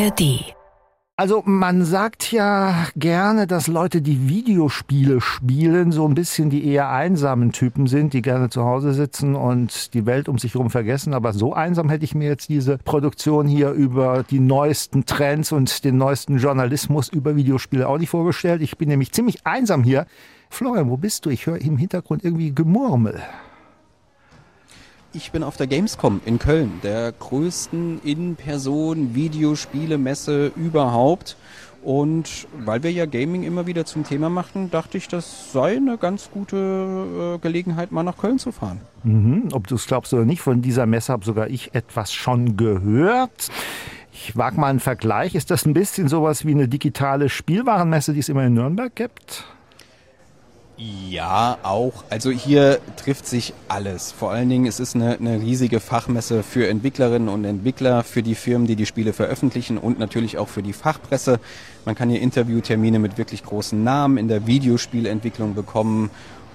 ARD. Also man sagt ja gerne, dass Leute, die Videospiele spielen, so ein bisschen die eher einsamen Typen sind, die gerne zu Hause sitzen und die Welt um sich herum vergessen. Aber so einsam hätte ich mir jetzt diese Produktion hier über die neuesten Trends und den neuesten Journalismus über Videospiele auch nicht vorgestellt. Ich bin nämlich ziemlich einsam hier. Florian, wo bist du? Ich höre im Hintergrund irgendwie Gemurmel. Ich bin auf der Gamescom in Köln, der größten In-Person-Videospielemesse überhaupt. Und weil wir ja Gaming immer wieder zum Thema machen, dachte ich, das sei eine ganz gute äh, Gelegenheit, mal nach Köln zu fahren. Mhm, ob du es glaubst oder nicht, von dieser Messe habe sogar ich etwas schon gehört. Ich wage mal einen Vergleich. Ist das ein bisschen sowas wie eine digitale Spielwarenmesse, die es immer in Nürnberg gibt? Ja, auch. Also hier trifft sich alles. Vor allen Dingen, es ist eine, eine riesige Fachmesse für Entwicklerinnen und Entwickler, für die Firmen, die die Spiele veröffentlichen und natürlich auch für die Fachpresse. Man kann hier Interviewtermine mit wirklich großen Namen in der Videospielentwicklung bekommen,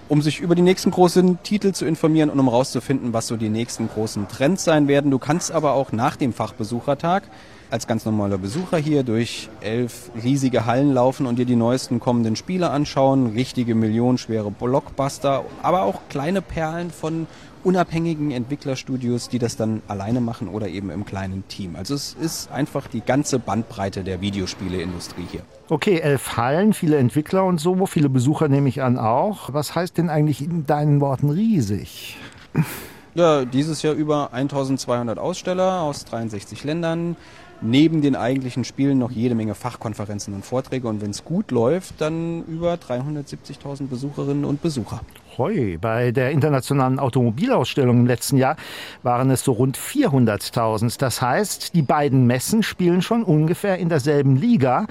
um sich über die nächsten großen Titel zu informieren und um herauszufinden, was so die nächsten großen Trends sein werden. Du kannst aber auch nach dem Fachbesuchertag als ganz normaler Besucher hier durch elf riesige Hallen laufen und dir die neuesten kommenden Spiele anschauen. Richtige millionenschwere Blockbuster, aber auch kleine Perlen von unabhängigen Entwicklerstudios, die das dann alleine machen oder eben im kleinen Team. Also es ist einfach die ganze Bandbreite der Videospieleindustrie hier. Okay, elf Hallen, viele Entwickler und so, viele Besucher nehme ich an auch. Was heißt denn eigentlich in deinen Worten riesig? Ja, dieses Jahr über 1200 Aussteller aus 63 Ländern neben den eigentlichen Spielen noch jede Menge Fachkonferenzen und Vorträge und wenn es gut läuft, dann über 370.000 Besucherinnen und Besucher. Hoi, bei der internationalen Automobilausstellung im letzten Jahr waren es so rund 400.000. Das heißt, die beiden Messen spielen schon ungefähr in derselben Liga.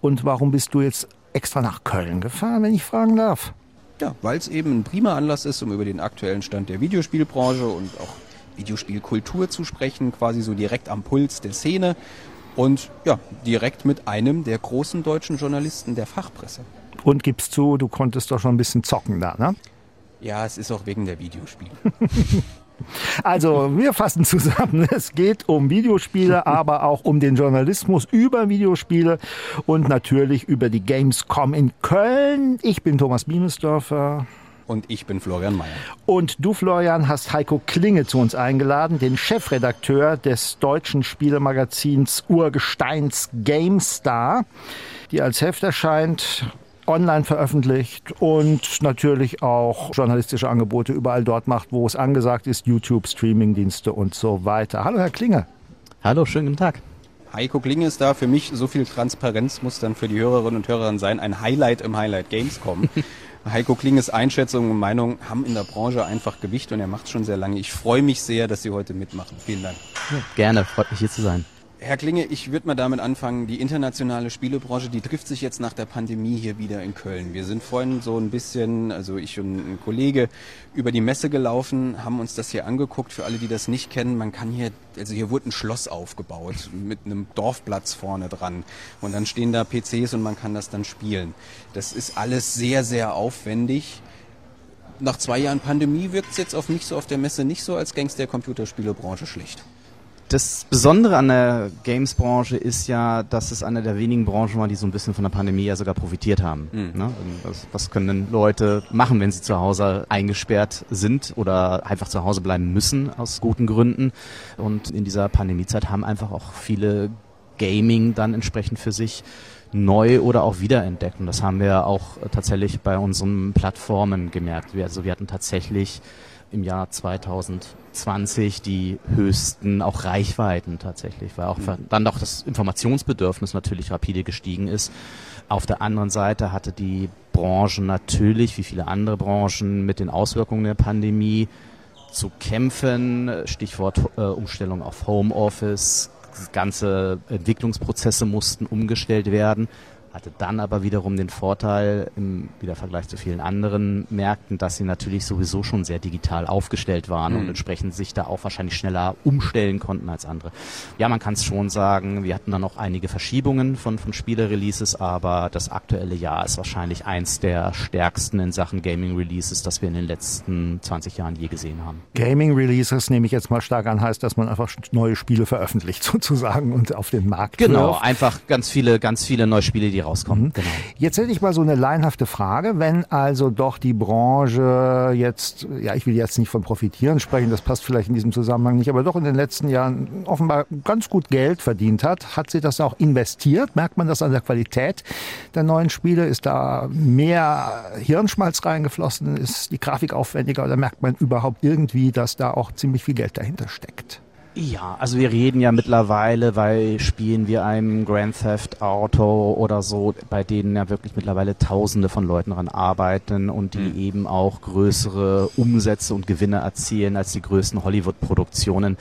Und warum bist du jetzt extra nach Köln gefahren, wenn ich fragen darf? Ja, weil es eben ein prima Anlass ist, um über den aktuellen Stand der Videospielbranche und auch Videospielkultur zu sprechen, quasi so direkt am Puls der Szene und ja, direkt mit einem der großen deutschen Journalisten der Fachpresse. Und gibst zu, du konntest doch schon ein bisschen zocken da, ne? Ja, es ist auch wegen der Videospiele. Also, wir fassen zusammen. Es geht um Videospiele, aber auch um den Journalismus über Videospiele und natürlich über die Gamescom in Köln. Ich bin Thomas Biemesdörfer. Und ich bin Florian Mayer. Und du, Florian, hast Heiko Klinge zu uns eingeladen, den Chefredakteur des deutschen Spielemagazins Urgesteins GameStar, die als Heft erscheint online veröffentlicht und natürlich auch journalistische Angebote überall dort macht, wo es angesagt ist, YouTube, Streamingdienste und so weiter. Hallo, Herr Klinge. Hallo, schönen guten Tag. Heiko Klinge ist da. Für mich so viel Transparenz muss dann für die Hörerinnen und Hörer sein. Ein Highlight im Highlight Gamescom. Heiko Klinges Einschätzung und Meinung haben in der Branche einfach Gewicht und er macht schon sehr lange. Ich freue mich sehr, dass Sie heute mitmachen. Vielen Dank. Ja, gerne, freut mich hier zu sein. Herr Klinge, ich würde mal damit anfangen. Die internationale Spielebranche, die trifft sich jetzt nach der Pandemie hier wieder in Köln. Wir sind vorhin so ein bisschen, also ich und ein Kollege, über die Messe gelaufen, haben uns das hier angeguckt. Für alle, die das nicht kennen, man kann hier, also hier wurde ein Schloss aufgebaut mit einem Dorfplatz vorne dran. Und dann stehen da PCs und man kann das dann spielen. Das ist alles sehr, sehr aufwendig nach zwei Jahren Pandemie wirkt es jetzt auf mich so auf der Messe nicht so, als gäng's der Computerspielebranche schlecht. Das Besondere an der Games-Branche ist ja, dass es eine der wenigen Branchen war, die so ein bisschen von der Pandemie ja sogar profitiert haben. Mhm. Ne? Was, was, können denn Leute machen, wenn sie zu Hause eingesperrt sind oder einfach zu Hause bleiben müssen aus guten Gründen? Und in dieser Pandemiezeit haben einfach auch viele Gaming dann entsprechend für sich neu oder auch wiederentdeckt. Und das haben wir auch tatsächlich bei unseren Plattformen gemerkt. Wir, also wir hatten tatsächlich im Jahr 2020 die höchsten auch Reichweiten tatsächlich, weil auch mhm. dann doch das Informationsbedürfnis natürlich rapide gestiegen ist. Auf der anderen Seite hatte die Branche natürlich, wie viele andere Branchen, mit den Auswirkungen der Pandemie zu kämpfen. Stichwort äh, Umstellung auf Homeoffice. Ganze Entwicklungsprozesse mussten umgestellt werden hatte dann aber wiederum den Vorteil im Wiedervergleich zu vielen anderen Märkten, dass sie natürlich sowieso schon sehr digital aufgestellt waren mhm. und entsprechend sich da auch wahrscheinlich schneller umstellen konnten als andere. Ja, man kann es schon sagen, wir hatten dann noch einige Verschiebungen von, von Spiele-Releases, aber das aktuelle Jahr ist wahrscheinlich eins der stärksten in Sachen Gaming-Releases, das wir in den letzten 20 Jahren je gesehen haben. Gaming-Releases nehme ich jetzt mal stark an, heißt, dass man einfach neue Spiele veröffentlicht sozusagen und auf den Markt Genau, wirft. einfach ganz viele, ganz viele neue Spiele, die rauskommen. Mhm. Genau. Jetzt hätte ich mal so eine leinhafte Frage, wenn also doch die Branche jetzt, ja, ich will jetzt nicht von profitieren sprechen, das passt vielleicht in diesem Zusammenhang nicht, aber doch in den letzten Jahren offenbar ganz gut Geld verdient hat, hat sie das auch investiert? Merkt man das an der Qualität der neuen Spiele? Ist da mehr Hirnschmalz reingeflossen? Ist die Grafik aufwendiger oder merkt man überhaupt irgendwie, dass da auch ziemlich viel Geld dahinter steckt? Ja, also wir reden ja mittlerweile bei Spielen wie einem Grand Theft Auto oder so, bei denen ja wirklich mittlerweile Tausende von Leuten daran arbeiten und die mhm. eben auch größere Umsätze und Gewinne erzielen als die größten Hollywood-Produktionen.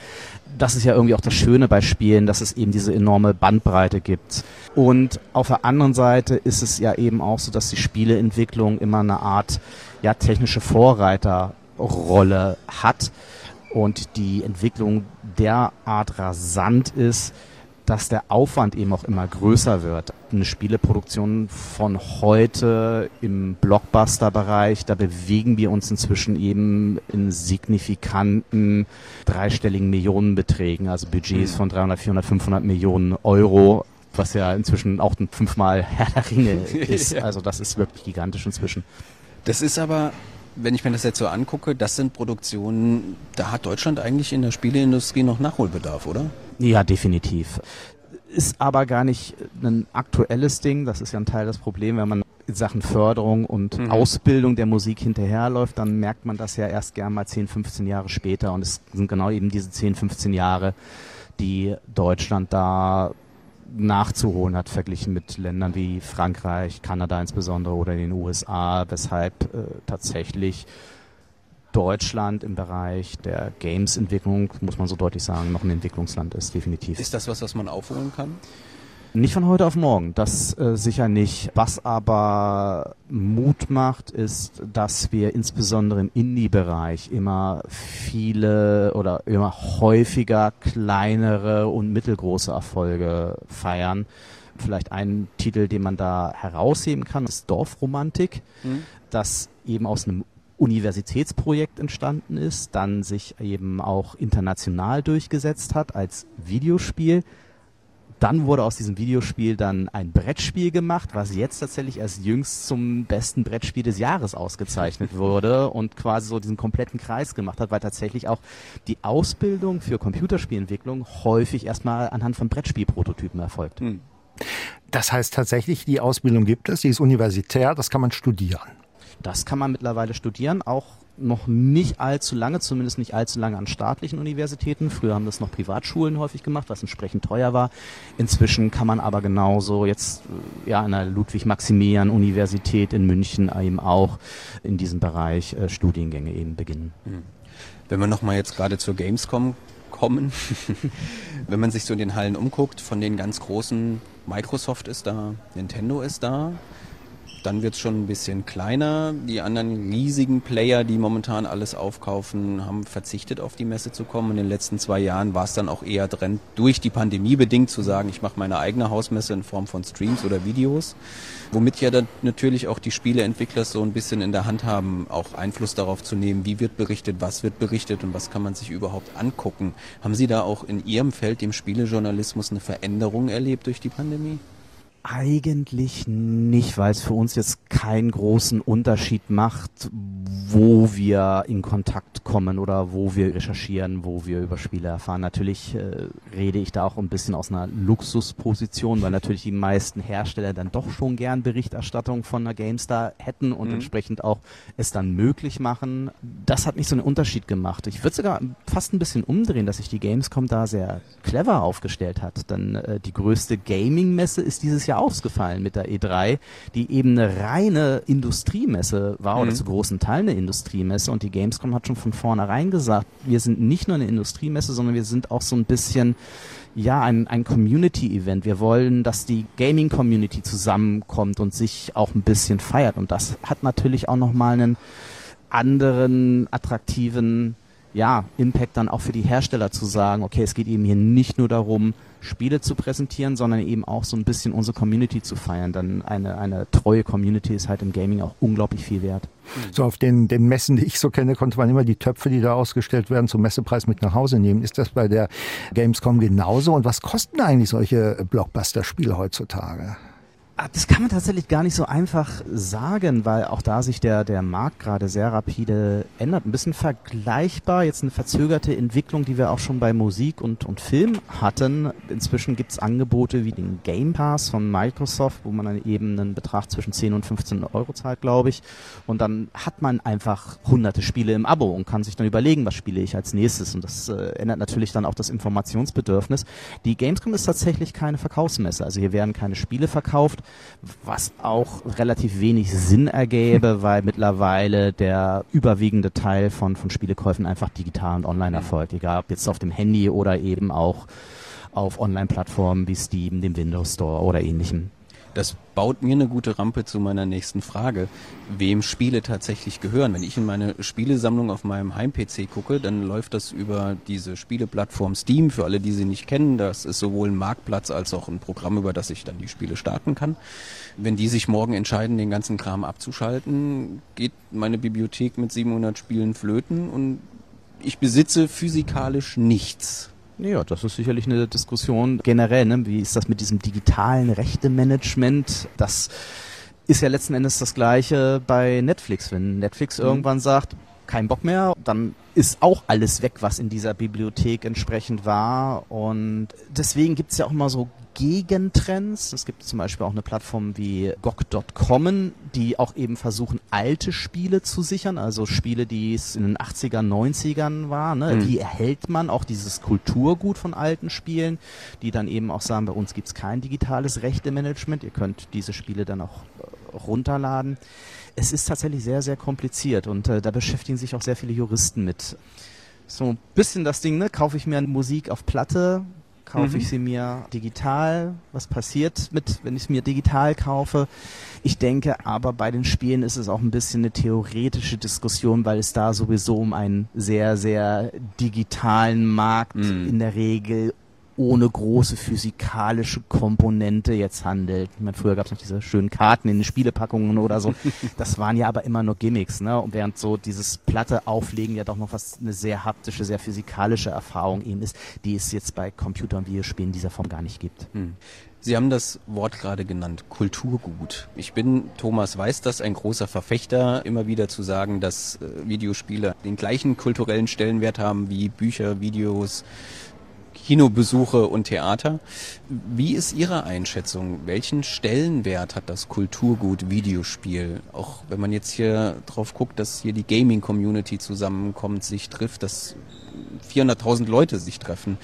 Das ist ja irgendwie auch das Schöne bei Spielen, dass es eben diese enorme Bandbreite gibt. Und auf der anderen Seite ist es ja eben auch so, dass die Spieleentwicklung immer eine Art ja technische Vorreiterrolle hat und die Entwicklung derart rasant ist, dass der Aufwand eben auch immer größer wird. Eine Spieleproduktion von heute im Blockbuster-Bereich, da bewegen wir uns inzwischen eben in signifikanten dreistelligen Millionenbeträgen, also Budgets mhm. von 300, 400, 500 Millionen Euro, was ja inzwischen auch ein fünfmal Herr der Ringe ist. Also das ist wirklich gigantisch inzwischen. Das ist aber wenn ich mir das jetzt so angucke, das sind Produktionen, da hat Deutschland eigentlich in der Spieleindustrie noch Nachholbedarf, oder? Ja, definitiv. Ist aber gar nicht ein aktuelles Ding. Das ist ja ein Teil des Problems, wenn man in Sachen Förderung und mhm. Ausbildung der Musik hinterherläuft, dann merkt man das ja erst gern mal 10, 15 Jahre später. Und es sind genau eben diese 10, 15 Jahre, die Deutschland da nachzuholen hat, verglichen mit Ländern wie Frankreich, Kanada insbesondere oder den USA, weshalb äh, tatsächlich Deutschland im Bereich der Games-Entwicklung, muss man so deutlich sagen, noch ein Entwicklungsland ist, definitiv. Ist das was, was man aufholen kann? Nicht von heute auf morgen, das äh, sicher nicht. Was aber Mut macht, ist, dass wir insbesondere im Indie-Bereich immer viele oder immer häufiger kleinere und mittelgroße Erfolge feiern. Vielleicht ein Titel, den man da herausheben kann, ist Dorfromantik, mhm. das eben aus einem Universitätsprojekt entstanden ist, dann sich eben auch international durchgesetzt hat als Videospiel dann wurde aus diesem Videospiel dann ein Brettspiel gemacht, was jetzt tatsächlich erst jüngst zum besten Brettspiel des Jahres ausgezeichnet wurde und quasi so diesen kompletten Kreis gemacht hat, weil tatsächlich auch die Ausbildung für Computerspielentwicklung häufig erstmal anhand von Brettspielprototypen erfolgt. Hm. Das heißt tatsächlich, die Ausbildung gibt es, die ist universitär, das kann man studieren. Das kann man mittlerweile studieren, auch noch nicht allzu lange, zumindest nicht allzu lange an staatlichen Universitäten. Früher haben das noch Privatschulen häufig gemacht, was entsprechend teuer war. Inzwischen kann man aber genauso jetzt äh, ja an der Ludwig-Maximilian-Universität in München eben auch in diesem Bereich äh, Studiengänge eben beginnen. Hm. Wenn wir nochmal jetzt gerade zur Gamescom kommen, wenn man sich so in den Hallen umguckt, von den ganz großen, Microsoft ist da, Nintendo ist da, dann wird es schon ein bisschen kleiner. Die anderen riesigen Player, die momentan alles aufkaufen, haben verzichtet auf die Messe zu kommen. In den letzten zwei Jahren war es dann auch eher drin, durch die Pandemie bedingt zu sagen, ich mache meine eigene Hausmesse in Form von Streams oder Videos. Womit ja dann natürlich auch die Spieleentwickler so ein bisschen in der Hand haben, auch Einfluss darauf zu nehmen, wie wird berichtet, was wird berichtet und was kann man sich überhaupt angucken. Haben Sie da auch in Ihrem Feld, dem Spielejournalismus, eine Veränderung erlebt durch die Pandemie? Eigentlich nicht, weil es für uns jetzt keinen großen Unterschied macht, wo wir in Kontakt kommen oder wo wir recherchieren, wo wir über Spiele erfahren. Natürlich äh, rede ich da auch ein bisschen aus einer Luxusposition, weil natürlich die meisten Hersteller dann doch schon gern Berichterstattung von einer GameStar hätten und mhm. entsprechend auch es dann möglich machen. Das hat nicht so einen Unterschied gemacht. Ich würde sogar fast ein bisschen umdrehen, dass sich die Gamescom da sehr clever aufgestellt hat. Denn äh, die größte Gaming-Messe ist dieses Jahr sehr aufgefallen mit der E3, die eben eine reine Industriemesse war oder Mhm. zu großen Teilen eine Industriemesse und die Gamescom hat schon von vornherein gesagt, wir sind nicht nur eine Industriemesse, sondern wir sind auch so ein bisschen ja, ein, ein Community-Event. Wir wollen, dass die Gaming-Community zusammenkommt und sich auch ein bisschen feiert. Und das hat natürlich auch nochmal einen anderen, attraktiven ja, Impact dann auch für die Hersteller zu sagen, okay, es geht eben hier nicht nur darum, Spiele zu präsentieren, sondern eben auch so ein bisschen unsere Community zu feiern. Dann eine, eine treue Community ist halt im Gaming auch unglaublich viel wert. So auf den, den Messen, die ich so kenne, konnte man immer die Töpfe, die da ausgestellt werden, zum Messepreis mit nach Hause nehmen. Ist das bei der Gamescom genauso? Und was kosten eigentlich solche Blockbuster-Spiele heutzutage? Ah, Das kann man tatsächlich gar nicht so einfach sagen, weil auch da sich der, der Markt gerade sehr rapide ändert. Ein bisschen vergleichbar, jetzt eine verzögerte Entwicklung, die wir auch schon bei Musik und, und Film hatten. Inzwischen gibt's Angebote wie den Game Pass von Microsoft, wo man dann eben einen Betrag zwischen 10 und 15 Euro zahlt, glaube ich. Und dann hat man einfach hunderte Spiele im Abo und kann sich dann überlegen, was spiele ich als nächstes. Und das äh, ändert natürlich dann auch das Informationsbedürfnis. Die Gamescom ist tatsächlich keine Verkaufsmesse. Also hier werden keine Spiele verkauft was auch relativ wenig Sinn ergäbe, weil mittlerweile der überwiegende Teil von, von Spielekäufen einfach digital und online erfolgt, egal ob jetzt auf dem Handy oder eben auch auf Online-Plattformen wie Steam, dem Windows Store oder ähnlichem. Das baut mir eine gute Rampe zu meiner nächsten Frage, wem Spiele tatsächlich gehören. Wenn ich in meine Spielesammlung auf meinem Heim-PC gucke, dann läuft das über diese Spieleplattform Steam. Für alle, die sie nicht kennen, das ist sowohl ein Marktplatz als auch ein Programm, über das ich dann die Spiele starten kann. Wenn die sich morgen entscheiden, den ganzen Kram abzuschalten, geht meine Bibliothek mit 700 Spielen flöten und ich besitze physikalisch nichts. Ja, das ist sicherlich eine Diskussion generell. Ne? Wie ist das mit diesem digitalen Rechtemanagement? Das ist ja letzten Endes das Gleiche bei Netflix. Wenn Netflix irgendwann sagt, kein Bock mehr, dann ist auch alles weg, was in dieser Bibliothek entsprechend war. Und deswegen gibt's ja auch immer so Gegentrends. Es gibt zum Beispiel auch eine Plattform wie GOG.com, die auch eben versuchen, alte Spiele zu sichern, also Spiele, die es in den 80ern, 90ern waren. Ne? Mhm. Die erhält man, auch dieses Kulturgut von alten Spielen, die dann eben auch sagen, bei uns gibt's kein digitales Rechtemanagement, ihr könnt diese Spiele dann auch äh, runterladen. Es ist tatsächlich sehr, sehr kompliziert und äh, da beschäftigen sich auch sehr viele Juristen mit. So ein bisschen das Ding, ne? Kaufe ich mir Musik auf Platte, kaufe Mhm. ich sie mir digital? Was passiert mit, wenn ich es mir digital kaufe? Ich denke aber bei den Spielen ist es auch ein bisschen eine theoretische Diskussion, weil es da sowieso um einen sehr, sehr digitalen Markt Mhm. in der Regel ohne große physikalische Komponente jetzt handelt. Ich meine, früher gab es noch diese schönen Karten in den Spielepackungen oder so. Das waren ja aber immer nur Gimmicks, ne? Und während so dieses Platte auflegen ja doch noch was eine sehr haptische, sehr physikalische Erfahrung eben ist, die es jetzt bei Computer- und Videospielen dieser Form gar nicht gibt. Hm. Sie haben das Wort gerade genannt, Kulturgut. Ich bin, Thomas weiß das, ein großer Verfechter, immer wieder zu sagen, dass äh, Videospiele den gleichen kulturellen Stellenwert haben wie Bücher, Videos, Kinobesuche und Theater. Wie ist Ihre Einschätzung? Welchen Stellenwert hat das Kulturgut Videospiel? Auch wenn man jetzt hier drauf guckt, dass hier die Gaming-Community zusammenkommt, sich trifft, dass 400.000 Leute sich treffen.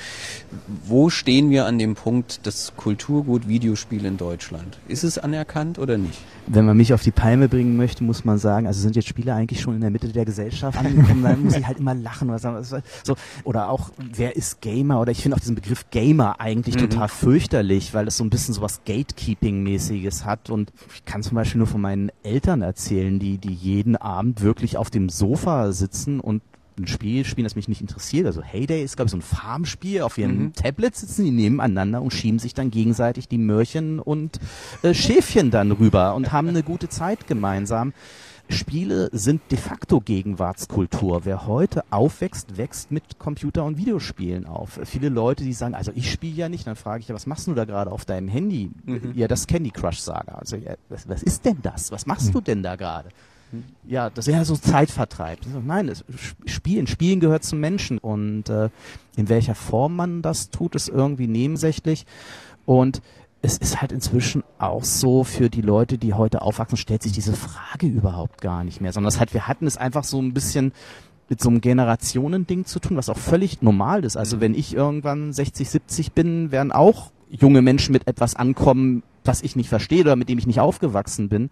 Wo stehen wir an dem Punkt des Kulturgut Videospiel in Deutschland? Ist es anerkannt oder nicht? Wenn man mich auf die Palme bringen möchte, muss man sagen, also sind jetzt Spiele eigentlich schon in der Mitte der Gesellschaft angekommen, dann muss ich halt immer lachen oder so, oder auch, wer ist Gamer? Oder ich finde auch diesen Begriff Gamer eigentlich Mhm. total fürchterlich, weil es so ein bisschen so was Gatekeeping-mäßiges hat und ich kann zum Beispiel nur von meinen Eltern erzählen, die, die jeden Abend wirklich auf dem Sofa sitzen und ein Spiel spielen, das mich nicht interessiert. Also Heyday ist, glaube ich, so ein Farmspiel. Auf ihren Mhm. Tablets sitzen die nebeneinander und schieben sich dann gegenseitig die Möhrchen und äh, Schäfchen dann rüber und haben eine gute Zeit gemeinsam. Spiele sind de facto Gegenwartskultur. Wer heute aufwächst, wächst mit Computer- und Videospielen auf. Viele Leute, die sagen, also ich spiele ja nicht, dann frage ich ja, was machst du da gerade auf deinem Handy? Mhm. Ja, das Candy Crush Saga. Also ja, was, was ist denn das? Was machst du denn da gerade? Ja, das ist ja so Zeitvertreib. Ich so, Nein, das Spielen, Spielen gehört zum Menschen und äh, in welcher Form man das tut, ist irgendwie nebensächlich und es ist halt inzwischen auch so für die Leute, die heute aufwachsen, stellt sich diese Frage überhaupt gar nicht mehr, sondern das halt, wir hatten es einfach so ein bisschen mit so einem Generationending zu tun, was auch völlig normal ist. Also wenn ich irgendwann 60, 70 bin, werden auch junge Menschen mit etwas ankommen, das ich nicht verstehe oder mit dem ich nicht aufgewachsen bin.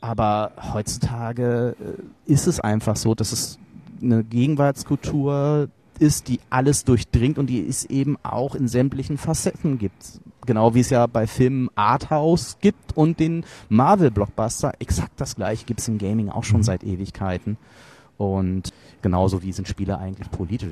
Aber heutzutage äh, ist es einfach so, dass es eine Gegenwartskultur ist, die alles durchdringt und die es eben auch in sämtlichen Facetten gibt. Genau wie es ja bei Filmen Arthouse gibt und den Marvel-Blockbuster. Exakt das gleiche gibt es im Gaming auch schon mhm. seit Ewigkeiten. Und genauso wie sind Spiele eigentlich politisch?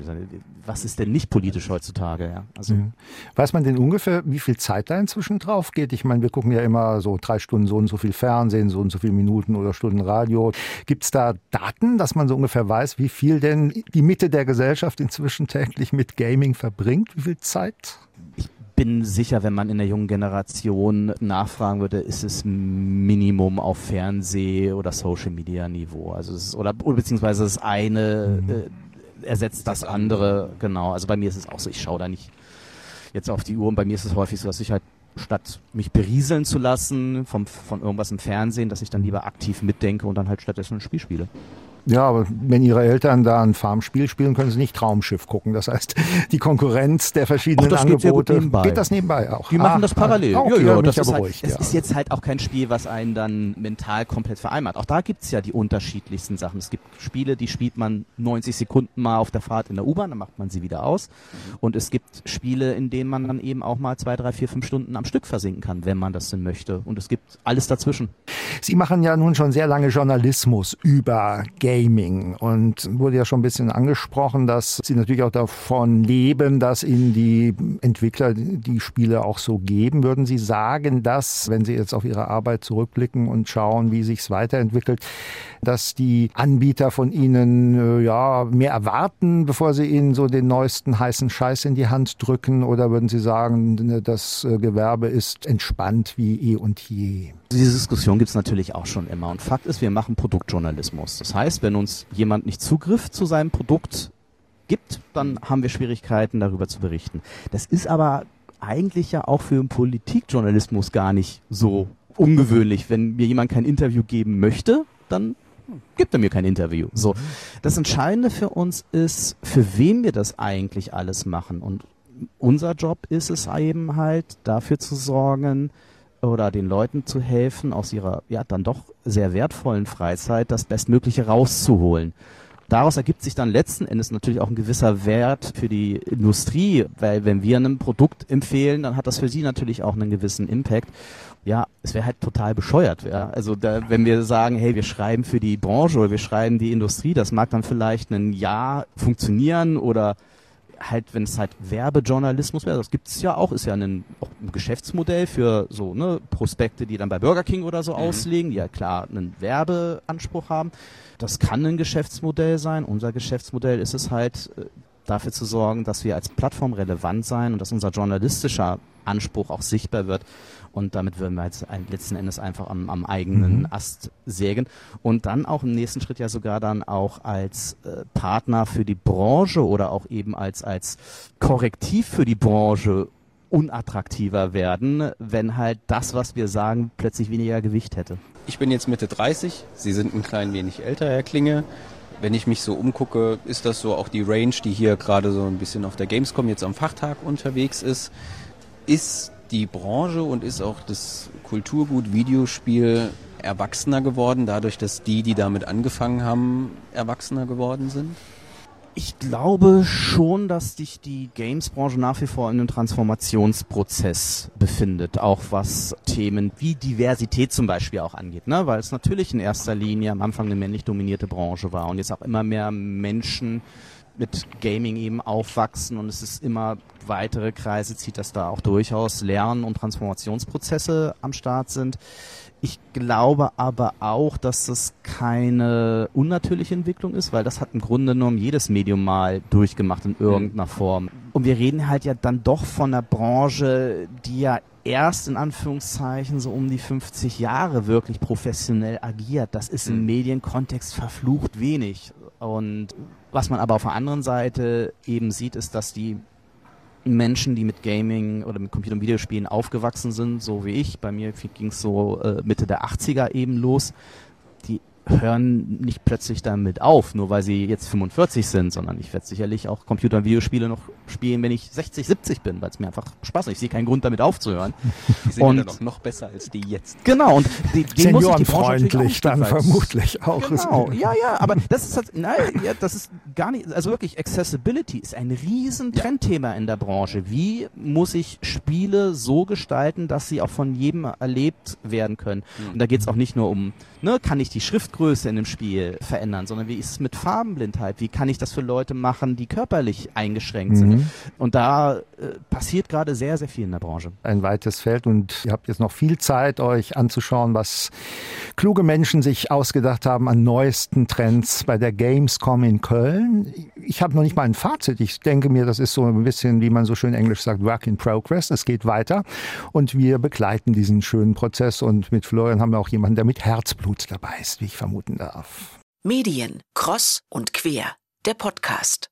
Was ist denn nicht politisch heutzutage? Ja? Also mhm. Weiß man denn ungefähr, wie viel Zeit da inzwischen drauf geht? Ich meine, wir gucken ja immer so drei Stunden so und so viel Fernsehen, so und so viele Minuten oder Stunden Radio. Gibt es da Daten, dass man so ungefähr weiß, wie viel denn die Mitte der Gesellschaft inzwischen täglich mit Gaming verbringt? Wie viel Zeit? Ich bin sicher, wenn man in der jungen Generation nachfragen würde, ist es Minimum auf Fernseh- oder Social-Media-Niveau. Also es ist, oder, oder beziehungsweise das eine mhm. äh, ersetzt das andere. Genau. Also bei mir ist es auch so, ich schaue da nicht jetzt auf die Uhr und bei mir ist es häufig so, dass ich halt statt mich berieseln zu lassen vom, von irgendwas im Fernsehen, dass ich dann lieber aktiv mitdenke und dann halt stattdessen ein Spiel spiele. Ja, aber wenn Ihre Eltern da ein Farmspiel spielen, können Sie nicht Traumschiff gucken. Das heißt, die Konkurrenz der verschiedenen Ach, Angebote. Geht, geht, das nebenbei auch? Die machen ah, das parallel. Ah, okay, ja, ja, das ist, halt, beruhigt, es ja. ist jetzt halt auch kein Spiel, was einen dann mental komplett vereinbart. Auch da gibt's ja die unterschiedlichsten Sachen. Es gibt Spiele, die spielt man 90 Sekunden mal auf der Fahrt in der U-Bahn, dann macht man sie wieder aus. Und es gibt Spiele, in denen man dann eben auch mal zwei, drei, vier, fünf Stunden am Stück versinken kann, wenn man das denn möchte. Und es gibt alles dazwischen. Sie machen ja nun schon sehr lange Journalismus über Gaming und wurde ja schon ein bisschen angesprochen, dass Sie natürlich auch davon leben, dass Ihnen die Entwickler die Spiele auch so geben. Würden Sie sagen, dass, wenn Sie jetzt auf Ihre Arbeit zurückblicken und schauen, wie sich es weiterentwickelt, dass die Anbieter von Ihnen äh, ja mehr erwarten, bevor sie Ihnen so den neuesten heißen Scheiß in die Hand drücken? Oder würden Sie sagen, das äh, Gewerbe ist entspannt wie eh und je? Diese Diskussion gibt es natürlich auch schon immer. Und Fakt ist, wir machen Produktjournalismus. Das heißt, wenn uns jemand nicht Zugriff zu seinem Produkt gibt, dann haben wir Schwierigkeiten, darüber zu berichten. Das ist aber eigentlich ja auch für den Politikjournalismus gar nicht so ungewöhnlich. Wenn mir jemand kein Interview geben möchte, dann gibt er mir kein Interview. So. Das Entscheidende für uns ist, für wen wir das eigentlich alles machen. Und unser Job ist es eben halt, dafür zu sorgen, oder den Leuten zu helfen, aus ihrer ja dann doch sehr wertvollen Freizeit das Bestmögliche rauszuholen. Daraus ergibt sich dann letzten Endes natürlich auch ein gewisser Wert für die Industrie, weil wenn wir ein Produkt empfehlen, dann hat das für sie natürlich auch einen gewissen Impact. Ja, es wäre halt total bescheuert. Ja. Also da, wenn wir sagen, hey, wir schreiben für die Branche oder wir schreiben die Industrie, das mag dann vielleicht ein Jahr funktionieren oder halt, wenn es halt Werbejournalismus wäre, das gibt es ja auch, ist ja ein, auch ein Geschäftsmodell für so ne, Prospekte, die dann bei Burger King oder so mhm. auslegen, die ja klar einen Werbeanspruch haben. Das kann ein Geschäftsmodell sein. Unser Geschäftsmodell ist es halt, äh, dafür zu sorgen, dass wir als Plattform relevant sein und dass unser journalistischer Anspruch auch sichtbar wird. Und damit würden wir jetzt letzten Endes einfach am, am eigenen mhm. Ast sägen. Und dann auch im nächsten Schritt ja sogar dann auch als äh, Partner für die Branche oder auch eben als, als Korrektiv für die Branche unattraktiver werden, wenn halt das, was wir sagen, plötzlich weniger Gewicht hätte. Ich bin jetzt Mitte 30, Sie sind ein klein wenig älter, Herr Klinge. Wenn ich mich so umgucke, ist das so auch die Range, die hier gerade so ein bisschen auf der Gamescom jetzt am Fachtag unterwegs ist. Ist die Branche und ist auch das Kulturgut Videospiel erwachsener geworden, dadurch, dass die, die damit angefangen haben, erwachsener geworden sind? Ich glaube schon, dass sich die Games-Branche nach wie vor in einem Transformationsprozess befindet, auch was Themen wie Diversität zum Beispiel auch angeht, ne? weil es natürlich in erster Linie am Anfang eine männlich dominierte Branche war und jetzt auch immer mehr Menschen mit Gaming eben aufwachsen und es ist immer weitere Kreise zieht, dass da auch durchaus Lern- und Transformationsprozesse am Start sind. Ich glaube aber auch, dass das keine unnatürliche Entwicklung ist, weil das hat im Grunde genommen jedes Medium mal durchgemacht in irgendeiner Form. Und wir reden halt ja dann doch von einer Branche, die ja erst in Anführungszeichen so um die 50 Jahre wirklich professionell agiert. Das ist im mhm. Medienkontext verflucht wenig. Und was man aber auf der anderen Seite eben sieht, ist, dass die Menschen, die mit Gaming oder mit Computer- und Videospielen aufgewachsen sind, so wie ich, bei mir ging es so äh, Mitte der 80er eben los, hören nicht plötzlich damit auf, nur weil sie jetzt 45 sind, sondern ich werde sicherlich auch Computer- und Videospiele noch spielen, wenn ich 60, 70 bin, weil es mir einfach Spaß macht. Ich sehe keinen Grund damit aufzuhören. Die sind und, ja noch, noch besser als die jetzt. Genau, und die, die Seniorenfreundlich dann vermutlich auch. Genau, ja, ja, aber das ist halt, nein, ja, das ist gar nicht, also wirklich Accessibility ist ein riesen Trendthema in der Branche. Wie muss ich Spiele so gestalten, dass sie auch von jedem erlebt werden können? Mhm. Und da geht es auch nicht nur um, ne, kann ich die Schriftgröße in dem Spiel verändern, sondern wie ist es mit Farbenblindheit? Wie kann ich das für Leute machen, die körperlich eingeschränkt mhm. sind? Und da äh, passiert gerade sehr, sehr viel in der Branche. Ein weites Feld und ihr habt jetzt noch viel Zeit, euch anzuschauen, was kluge Menschen sich ausgedacht haben an neuesten Trends bei der Gamescom in Köln. Ich habe noch nicht mal ein Fazit. Ich denke mir, das ist so ein bisschen, wie man so schön englisch sagt, Work in Progress. Es geht weiter und wir begleiten diesen schönen Prozess und mit Florian haben wir auch jemanden, der mit Herzblut dabei ist, wie ich vermuten darf. Medien, Cross und Quer, der Podcast.